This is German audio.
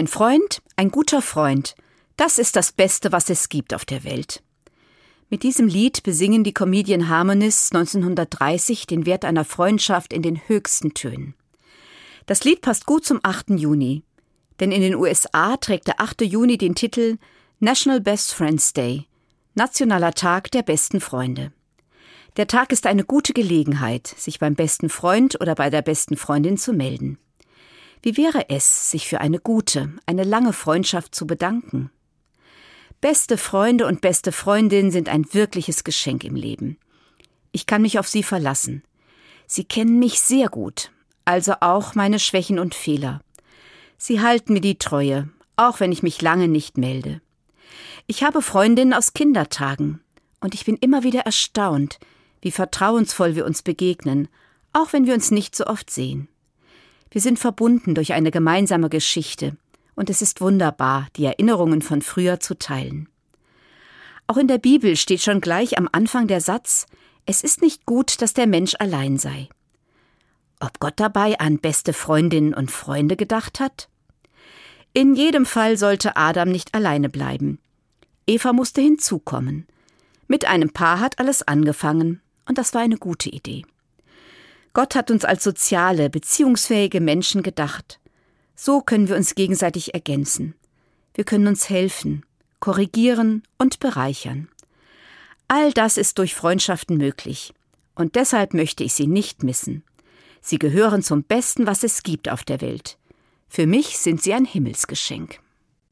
Ein Freund, ein guter Freund, das ist das Beste, was es gibt auf der Welt. Mit diesem Lied besingen die Comedian Harmonists 1930 den Wert einer Freundschaft in den höchsten Tönen. Das Lied passt gut zum 8. Juni, denn in den USA trägt der 8. Juni den Titel National Best Friends Day, Nationaler Tag der besten Freunde. Der Tag ist eine gute Gelegenheit, sich beim besten Freund oder bei der besten Freundin zu melden. Wie wäre es, sich für eine gute, eine lange Freundschaft zu bedanken? Beste Freunde und beste Freundinnen sind ein wirkliches Geschenk im Leben. Ich kann mich auf sie verlassen. Sie kennen mich sehr gut, also auch meine Schwächen und Fehler. Sie halten mir die Treue, auch wenn ich mich lange nicht melde. Ich habe Freundinnen aus Kindertagen, und ich bin immer wieder erstaunt, wie vertrauensvoll wir uns begegnen, auch wenn wir uns nicht so oft sehen. Wir sind verbunden durch eine gemeinsame Geschichte, und es ist wunderbar, die Erinnerungen von früher zu teilen. Auch in der Bibel steht schon gleich am Anfang der Satz Es ist nicht gut, dass der Mensch allein sei. Ob Gott dabei an beste Freundinnen und Freunde gedacht hat? In jedem Fall sollte Adam nicht alleine bleiben. Eva musste hinzukommen. Mit einem Paar hat alles angefangen, und das war eine gute Idee. Gott hat uns als soziale, beziehungsfähige Menschen gedacht. So können wir uns gegenseitig ergänzen. Wir können uns helfen, korrigieren und bereichern. All das ist durch Freundschaften möglich. Und deshalb möchte ich sie nicht missen. Sie gehören zum Besten, was es gibt auf der Welt. Für mich sind sie ein Himmelsgeschenk.